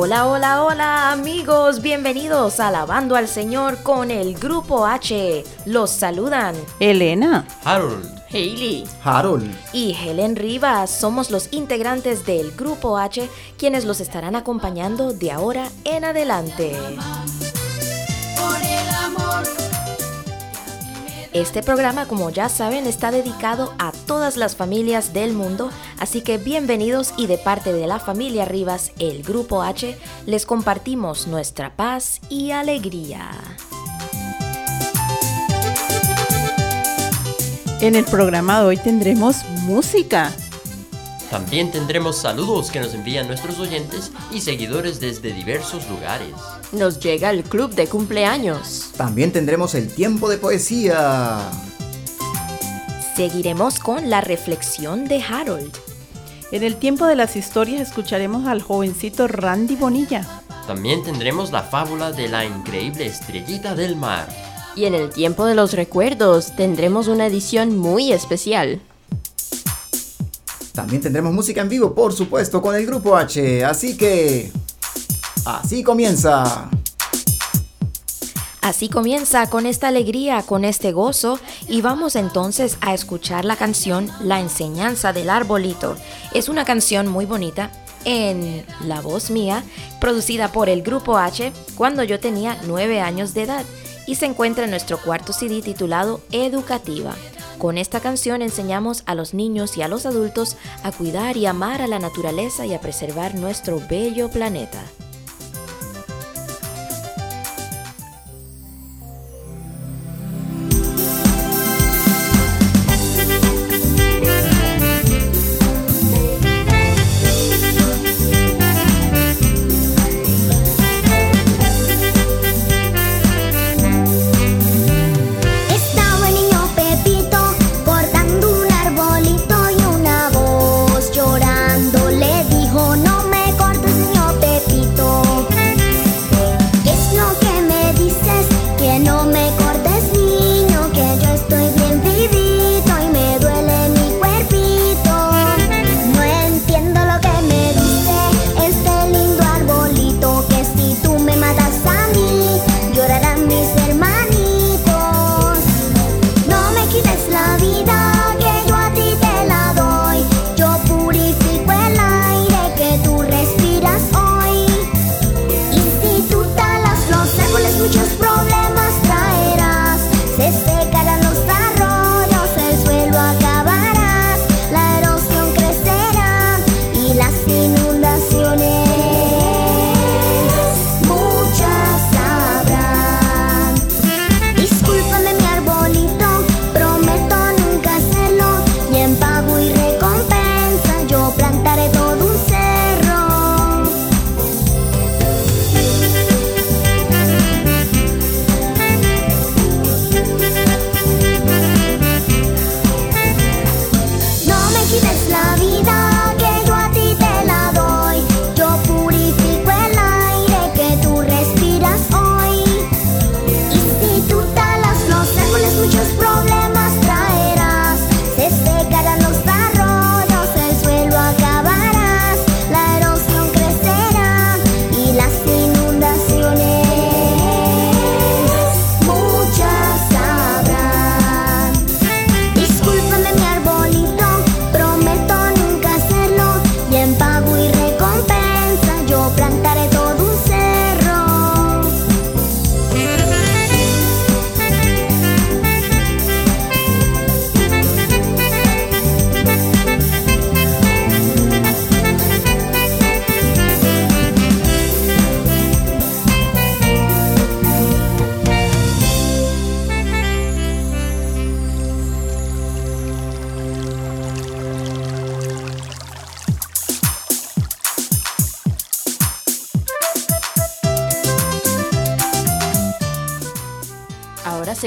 Hola, hola, hola amigos, bienvenidos a Alabando al Señor con el Grupo H. Los saludan Elena, Harold, Hailey, Harold y Helen Rivas. Somos los integrantes del Grupo H quienes los estarán acompañando de ahora en adelante. Este programa, como ya saben, está dedicado a todas las familias del mundo, así que bienvenidos y de parte de la familia Rivas, el Grupo H, les compartimos nuestra paz y alegría. en el programa de hoy tendremos música. También tendremos saludos que nos envían nuestros oyentes y seguidores desde diversos lugares. nos llega el club de cumpleaños. También tendremos el tiempo de poesía. Seguiremos con la reflexión de Harold. En el tiempo de las historias escucharemos al jovencito Randy Bonilla. También tendremos la fábula de la increíble estrellita del mar. Y en el tiempo de los recuerdos tendremos una edición muy especial. También tendremos música en vivo, por supuesto, con el grupo H. Así que... Así comienza. Así comienza con esta alegría, con este gozo y vamos entonces a escuchar la canción La enseñanza del arbolito. Es una canción muy bonita en la voz mía, producida por el grupo H cuando yo tenía 9 años de edad y se encuentra en nuestro cuarto CD titulado Educativa. Con esta canción enseñamos a los niños y a los adultos a cuidar y amar a la naturaleza y a preservar nuestro bello planeta.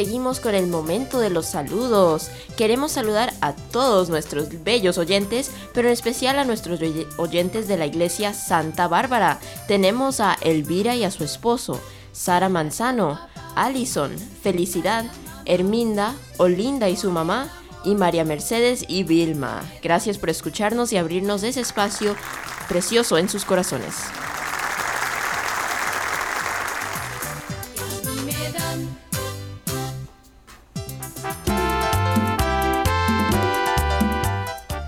Seguimos con el momento de los saludos. Queremos saludar a todos nuestros bellos oyentes, pero en especial a nuestros oye- oyentes de la iglesia Santa Bárbara. Tenemos a Elvira y a su esposo, Sara Manzano, Allison, Felicidad, Herminda, Olinda y su mamá, y María Mercedes y Vilma. Gracias por escucharnos y abrirnos ese espacio precioso en sus corazones.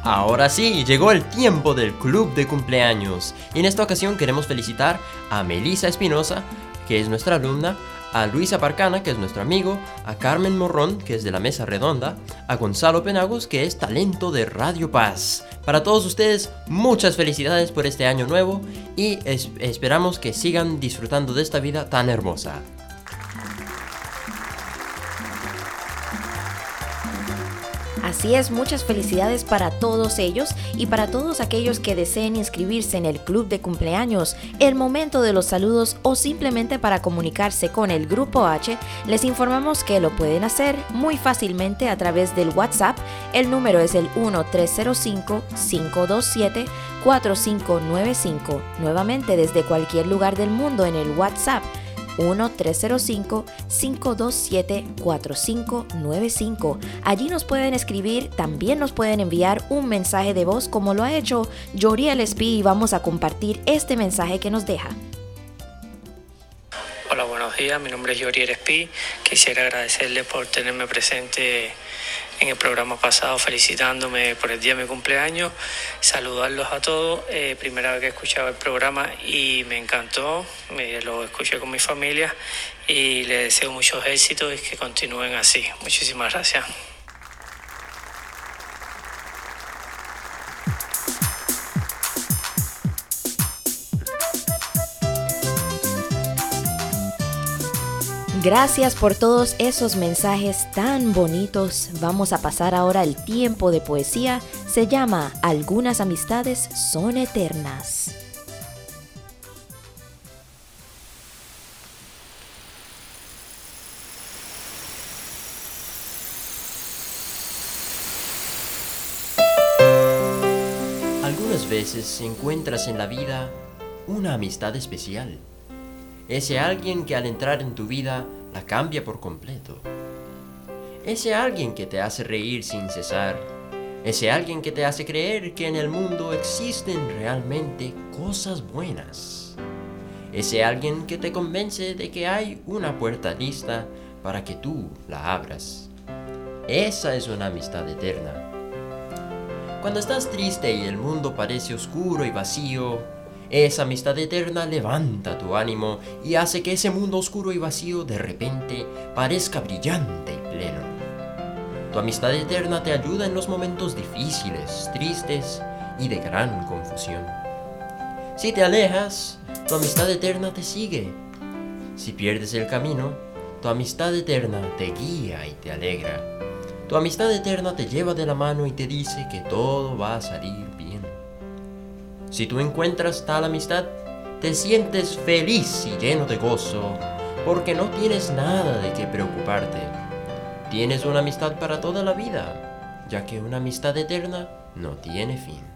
Ahora sí, llegó el tiempo del club de cumpleaños. Y en esta ocasión queremos felicitar a Melisa Espinosa, que es nuestra alumna, a Luisa Parcana, que es nuestro amigo, a Carmen Morrón, que es de la Mesa Redonda, a Gonzalo Penagos, que es talento de Radio Paz. Para todos ustedes, muchas felicidades por este año nuevo y es- esperamos que sigan disfrutando de esta vida tan hermosa. Así es, muchas felicidades para todos ellos y para todos aquellos que deseen inscribirse en el club de cumpleaños, el momento de los saludos o simplemente para comunicarse con el grupo H, les informamos que lo pueden hacer muy fácilmente a través del WhatsApp. El número es el 1305-527-4595. Nuevamente desde cualquier lugar del mundo en el WhatsApp 1-305-527-4595. Allí nos pueden escribir, también nos pueden enviar un mensaje de voz como lo ha hecho Yoriel Espí y vamos a compartir este mensaje que nos deja. Hola, buenos días. Mi nombre es Yori Erespi. Quisiera agradecerle por tenerme presente en el programa pasado, felicitándome por el día de mi cumpleaños. Saludarlos a todos. Eh, primera vez que escuchaba el programa y me encantó. Me, lo escuché con mi familia y les deseo muchos éxitos y que continúen así. Muchísimas gracias. Gracias por todos esos mensajes tan bonitos. Vamos a pasar ahora el tiempo de poesía. Se llama Algunas amistades son eternas. Algunas veces encuentras en la vida una amistad especial. Ese alguien que al entrar en tu vida la cambia por completo. Ese alguien que te hace reír sin cesar. Ese alguien que te hace creer que en el mundo existen realmente cosas buenas. Ese alguien que te convence de que hay una puerta lista para que tú la abras. Esa es una amistad eterna. Cuando estás triste y el mundo parece oscuro y vacío, esa amistad eterna levanta tu ánimo y hace que ese mundo oscuro y vacío de repente parezca brillante y pleno. Tu amistad eterna te ayuda en los momentos difíciles, tristes y de gran confusión. Si te alejas, tu amistad eterna te sigue. Si pierdes el camino, tu amistad eterna te guía y te alegra. Tu amistad eterna te lleva de la mano y te dice que todo va a salir bien. Si tú encuentras tal amistad, te sientes feliz y lleno de gozo, porque no tienes nada de qué preocuparte. Tienes una amistad para toda la vida, ya que una amistad eterna no tiene fin.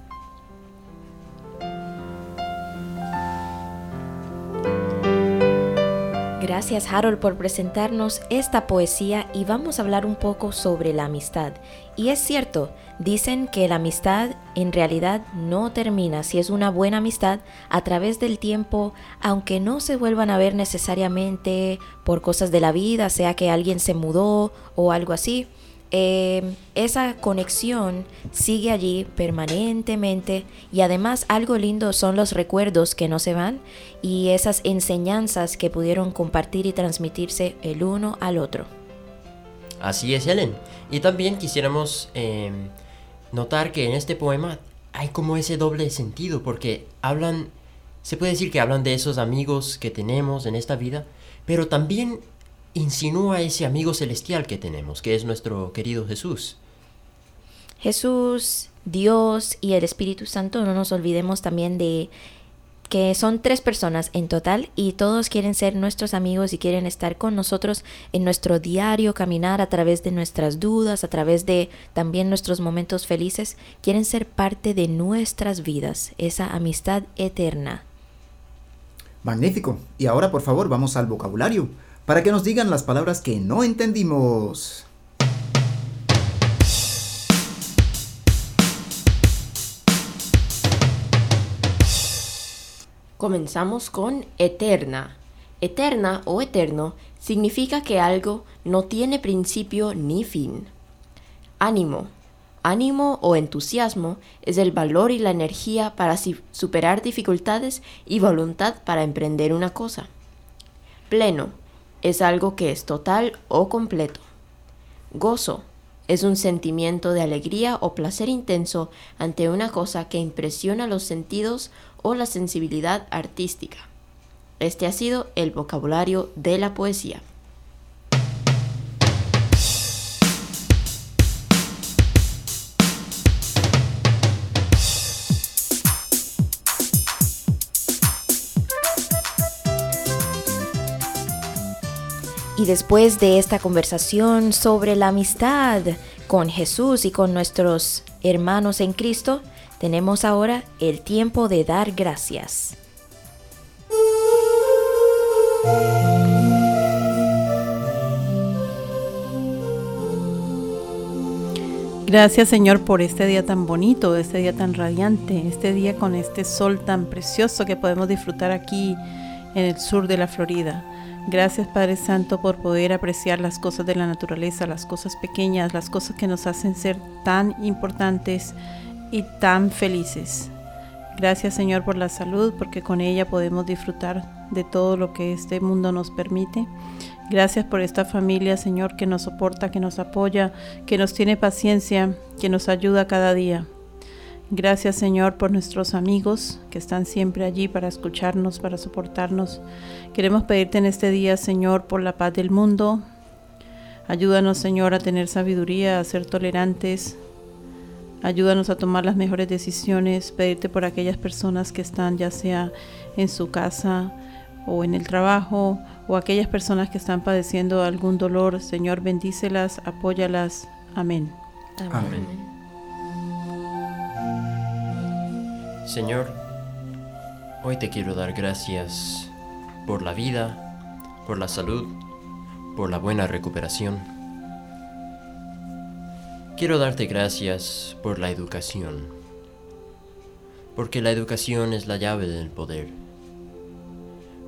Gracias Harold por presentarnos esta poesía y vamos a hablar un poco sobre la amistad. Y es cierto, dicen que la amistad en realidad no termina si es una buena amistad a través del tiempo, aunque no se vuelvan a ver necesariamente por cosas de la vida, sea que alguien se mudó o algo así. Eh, esa conexión sigue allí permanentemente y además algo lindo son los recuerdos que no se van y esas enseñanzas que pudieron compartir y transmitirse el uno al otro. Así es, Helen. Y también quisiéramos eh, notar que en este poema hay como ese doble sentido, porque hablan, se puede decir que hablan de esos amigos que tenemos en esta vida, pero también insinúa ese amigo celestial que tenemos, que es nuestro querido Jesús. Jesús, Dios y el Espíritu Santo, no nos olvidemos también de que son tres personas en total y todos quieren ser nuestros amigos y quieren estar con nosotros en nuestro diario caminar a través de nuestras dudas, a través de también nuestros momentos felices, quieren ser parte de nuestras vidas, esa amistad eterna. Magnífico. Y ahora, por favor, vamos al vocabulario, para que nos digan las palabras que no entendimos. Comenzamos con eterna. Eterna o eterno significa que algo no tiene principio ni fin. Ánimo. Ánimo o entusiasmo es el valor y la energía para superar dificultades y voluntad para emprender una cosa. Pleno es algo que es total o completo. Gozo es un sentimiento de alegría o placer intenso ante una cosa que impresiona los sentidos o la sensibilidad artística. Este ha sido el vocabulario de la poesía. Y después de esta conversación sobre la amistad con Jesús y con nuestros hermanos en Cristo, tenemos ahora el tiempo de dar gracias. Gracias Señor por este día tan bonito, este día tan radiante, este día con este sol tan precioso que podemos disfrutar aquí en el sur de la Florida. Gracias Padre Santo por poder apreciar las cosas de la naturaleza, las cosas pequeñas, las cosas que nos hacen ser tan importantes y tan felices. Gracias Señor por la salud, porque con ella podemos disfrutar de todo lo que este mundo nos permite. Gracias por esta familia, Señor, que nos soporta, que nos apoya, que nos tiene paciencia, que nos ayuda cada día. Gracias Señor por nuestros amigos que están siempre allí para escucharnos, para soportarnos. Queremos pedirte en este día Señor por la paz del mundo. Ayúdanos Señor a tener sabiduría, a ser tolerantes. Ayúdanos a tomar las mejores decisiones. Pedirte por aquellas personas que están ya sea en su casa o en el trabajo o aquellas personas que están padeciendo algún dolor. Señor, bendícelas, apóyalas. Amén. Amén. Señor, hoy te quiero dar gracias por la vida, por la salud, por la buena recuperación. Quiero darte gracias por la educación, porque la educación es la llave del poder,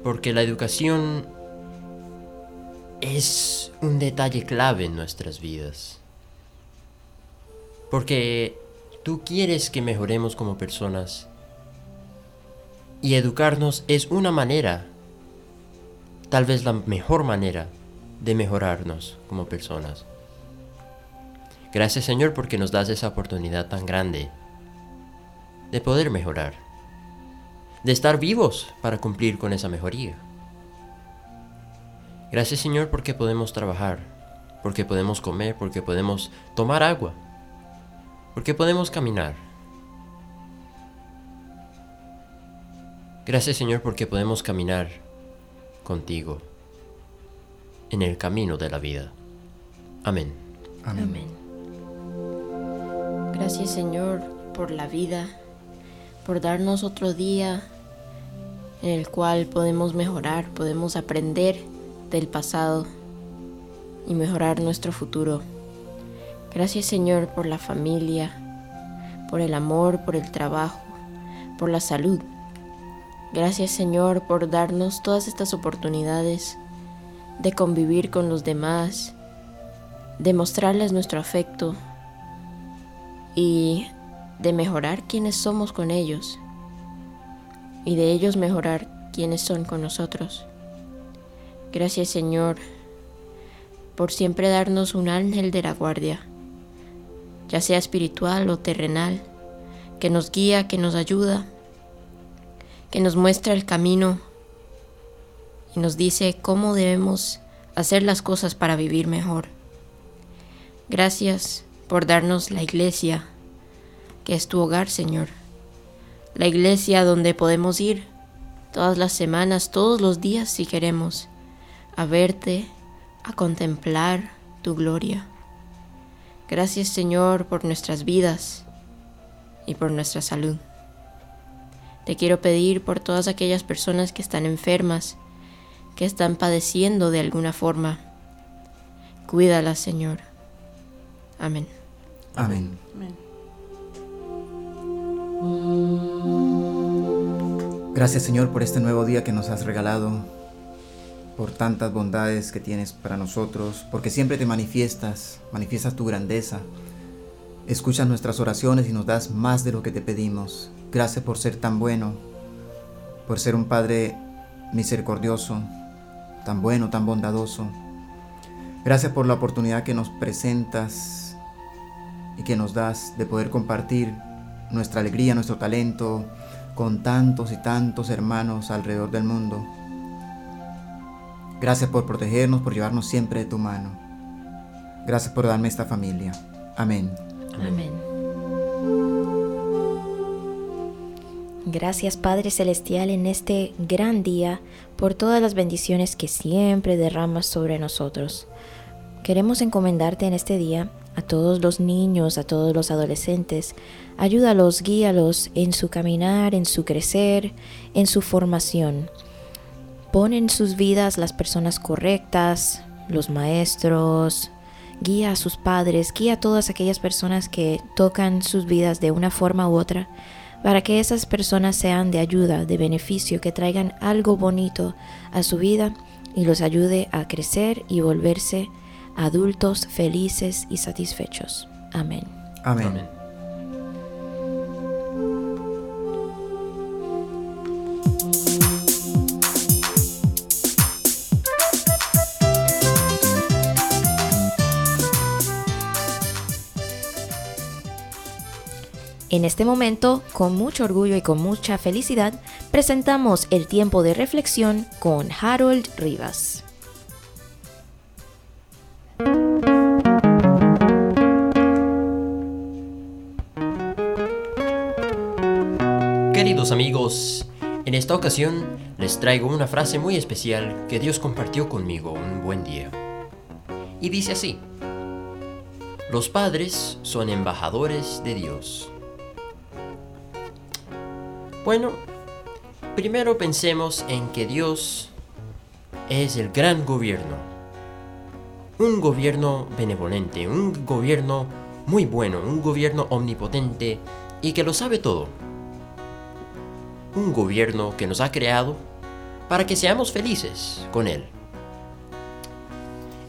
porque la educación es un detalle clave en nuestras vidas, porque tú quieres que mejoremos como personas y educarnos es una manera, tal vez la mejor manera, de mejorarnos como personas. Gracias Señor porque nos das esa oportunidad tan grande de poder mejorar, de estar vivos para cumplir con esa mejoría. Gracias Señor porque podemos trabajar, porque podemos comer, porque podemos tomar agua, porque podemos caminar Gracias Señor porque podemos caminar contigo en el camino de la vida. Amén. Amén. Gracias Señor por la vida, por darnos otro día en el cual podemos mejorar, podemos aprender del pasado y mejorar nuestro futuro. Gracias Señor por la familia, por el amor, por el trabajo, por la salud. Gracias Señor por darnos todas estas oportunidades de convivir con los demás, de mostrarles nuestro afecto y de mejorar quienes somos con ellos y de ellos mejorar quienes son con nosotros. Gracias Señor por siempre darnos un ángel de la guardia, ya sea espiritual o terrenal, que nos guía, que nos ayuda que nos muestra el camino y nos dice cómo debemos hacer las cosas para vivir mejor. Gracias por darnos la iglesia, que es tu hogar, Señor. La iglesia donde podemos ir todas las semanas, todos los días si queremos, a verte, a contemplar tu gloria. Gracias, Señor, por nuestras vidas y por nuestra salud. Te quiero pedir por todas aquellas personas que están enfermas, que están padeciendo de alguna forma. Cuídalas, Señor. Amén. Amén. Gracias Señor por este nuevo día que nos has regalado, por tantas bondades que tienes para nosotros, porque siempre te manifiestas, manifiestas tu grandeza, Escuchas nuestras oraciones y nos das más de lo que te pedimos. Gracias por ser tan bueno, por ser un Padre misericordioso, tan bueno, tan bondadoso. Gracias por la oportunidad que nos presentas y que nos das de poder compartir nuestra alegría, nuestro talento con tantos y tantos hermanos alrededor del mundo. Gracias por protegernos, por llevarnos siempre de tu mano. Gracias por darme esta familia. Amén. Amén. Gracias Padre Celestial en este gran día por todas las bendiciones que siempre derramas sobre nosotros. Queremos encomendarte en este día a todos los niños, a todos los adolescentes. Ayúdalos, guíalos en su caminar, en su crecer, en su formación. Pon en sus vidas las personas correctas, los maestros, guía a sus padres, guía a todas aquellas personas que tocan sus vidas de una forma u otra, para que esas personas sean de ayuda, de beneficio, que traigan algo bonito a su vida y los ayude a crecer y volverse adultos felices y satisfechos. Amén. Amén. Amén. En este momento, con mucho orgullo y con mucha felicidad, presentamos el tiempo de reflexión con Harold Rivas. Queridos amigos, en esta ocasión les traigo una frase muy especial que Dios compartió conmigo un buen día. Y dice así, los padres son embajadores de Dios. Bueno, primero pensemos en que Dios es el gran gobierno. Un gobierno benevolente, un gobierno muy bueno, un gobierno omnipotente y que lo sabe todo. Un gobierno que nos ha creado para que seamos felices con Él.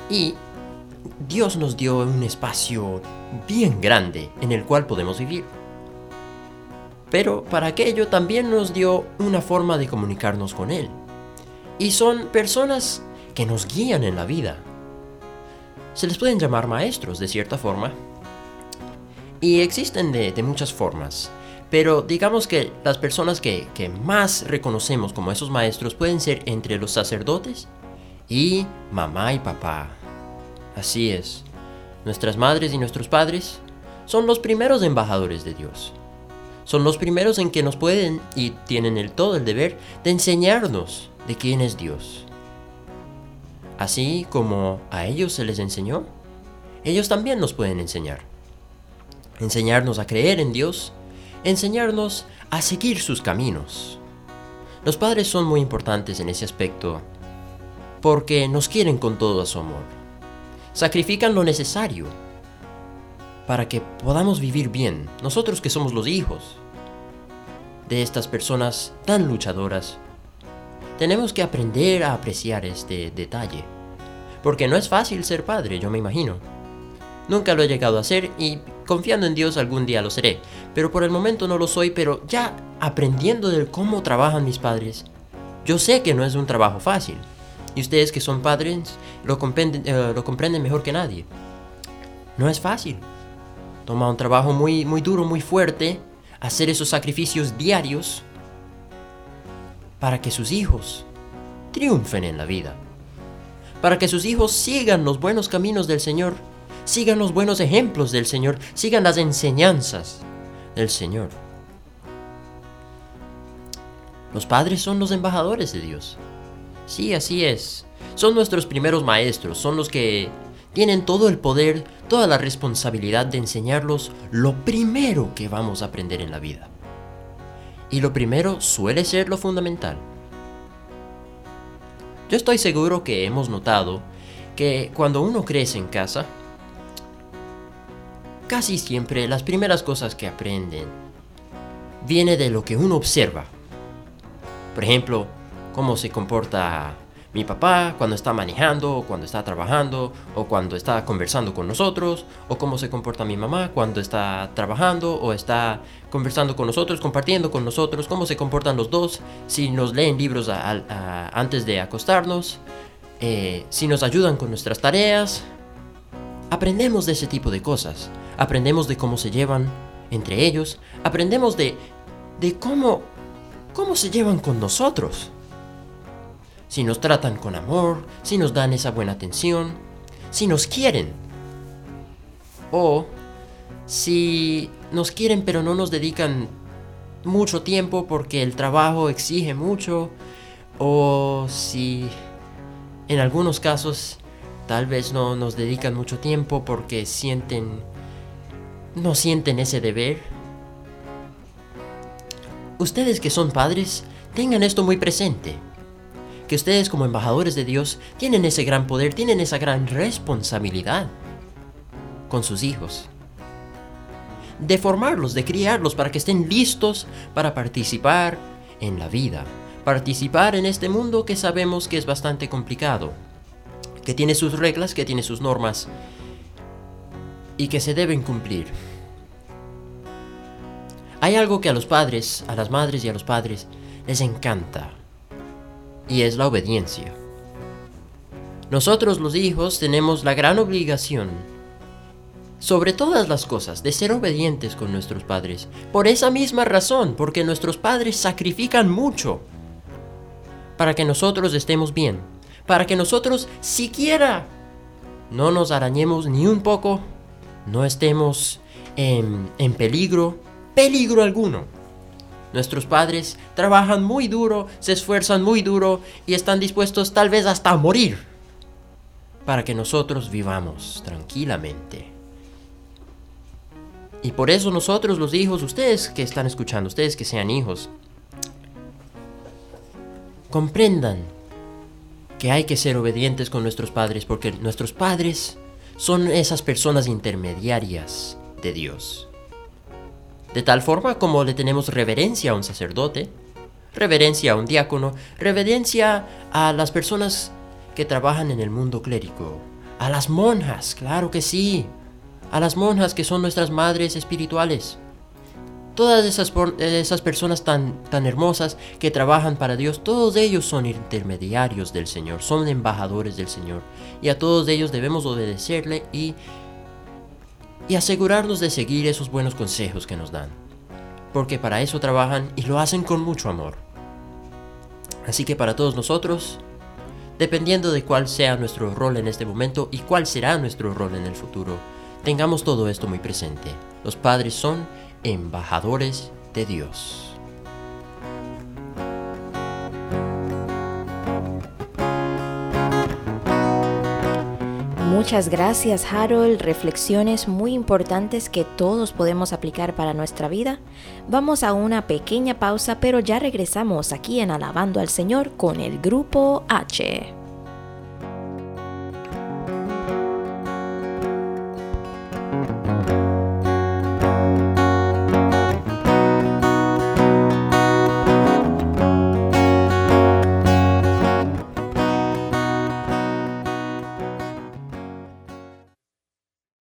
Y Dios nos dio un espacio bien grande en el cual podemos vivir. Pero para aquello también nos dio una forma de comunicarnos con Él. Y son personas que nos guían en la vida. Se les pueden llamar maestros de cierta forma. Y existen de, muchas formas. Pero digamos que las personas que más reconocemos como esos maestros pueden ser entre los sacerdotes y mamá y papá. Así es. Nuestras madres y nuestros padres son los primeros embajadores de Dios. Son los primeros en que nos pueden y tienen el todo el deber de enseñarnos de quién es Dios. Así como a ellos se les enseñó, ellos también nos pueden enseñar. Enseñarnos a creer en Dios, enseñarnos a seguir sus caminos. Los padres son muy importantes en ese aspecto porque nos quieren con todo su amor. Sacrifican lo necesario para que podamos vivir bien, nosotros que somos los hijos de estas personas tan luchadoras. Tenemos que aprender a apreciar este detalle, porque no es fácil ser padre, yo me imagino. Nunca lo he llegado a hacer y confiando en Dios algún día lo seré, pero por el momento no lo soy, pero ya aprendiendo de cómo trabajan mis padres, yo sé que no es un trabajo fácil. Y ustedes que son padres lo comprenden, eh, lo comprenden mejor que nadie. No es fácil. Toma un trabajo muy, muy duro, muy fuerte, hacer esos sacrificios diarios para que sus hijos triunfen en la vida. Para que sus hijos sigan los buenos caminos del Señor, sigan los buenos ejemplos del Señor, sigan las enseñanzas del Señor. Los padres son los embajadores de Dios. Sí, así es. Son nuestros primeros maestros, son los que tienen todo el poder, toda la responsabilidad de enseñarlos lo primero que vamos a aprender en la vida. Y lo primero suele ser lo fundamental. Yo estoy seguro que hemos notado que cuando uno crece en casa, casi siempre las primeras cosas que aprenden viene de lo que uno observa. Por ejemplo, cómo se comporta mi papá cuando está manejando, o cuando está trabajando, o cuando está conversando con nosotros, o cómo se comporta mi mamá cuando está trabajando, o está conversando con nosotros, compartiendo con nosotros, cómo se comportan los dos, si nos leen libros antes de acostarnos, eh, si nos ayudan con nuestras tareas. Aprendemos de ese tipo de cosas, aprendemos de cómo se llevan entre ellos, aprendemos de, de cómo, cómo se llevan con nosotros si nos tratan con amor, si nos dan esa buena atención, si nos quieren. O si nos quieren pero no nos dedican mucho tiempo porque el trabajo exige mucho. O si en algunos casos tal vez no nos dedican mucho tiempo porque sienten no sienten ese deber. Ustedes que son padres, tengan esto muy presente que ustedes como embajadores de Dios tienen ese gran poder, tienen esa gran responsabilidad con sus hijos. De formarlos, de criarlos para que estén listos para participar en la vida, participar en este mundo que sabemos que es bastante complicado, que tiene sus reglas, que tiene sus normas y que se deben cumplir. Hay algo que a los padres, a las madres y a los padres les encanta y es la obediencia. Nosotros los hijos tenemos la gran obligación, sobre todas las cosas, de ser obedientes con nuestros padres. Por esa misma razón, porque nuestros padres sacrifican mucho para que nosotros estemos bien, para que nosotros siquiera no nos arañemos ni un poco, no estemos en, en peligro, peligro alguno. Nuestros padres trabajan muy duro, se esfuerzan muy duro y están dispuestos tal vez hasta a morir para que nosotros vivamos tranquilamente. Y por eso nosotros los hijos, ustedes que están escuchando, ustedes que sean hijos, comprendan que hay que ser obedientes con nuestros padres porque nuestros padres son esas personas intermediarias de Dios de tal forma como le tenemos reverencia a un sacerdote, reverencia a un diácono, reverencia a las personas que trabajan en el mundo clérico, a las monjas, claro que sí, a las monjas que son nuestras madres espirituales. Todas esas, esas personas tan, tan hermosas que trabajan para Dios, todos ellos son intermediarios del Señor, son embajadores del Señor. Y a todos ellos debemos obedecerle y y asegurarnos de seguir esos buenos consejos que nos dan, porque para eso trabajan y lo hacen con mucho amor. Así que para todos nosotros, dependiendo de cuál sea nuestro rol en este momento y cuál será nuestro rol en el futuro, tengamos todo esto muy presente. Los padres son embajadores de Dios. Muchas gracias Harold, reflexiones muy importantes que todos podemos aplicar para nuestra vida. Vamos a una pequeña pausa, pero ya regresamos aquí en Alabando al Señor con el grupo H.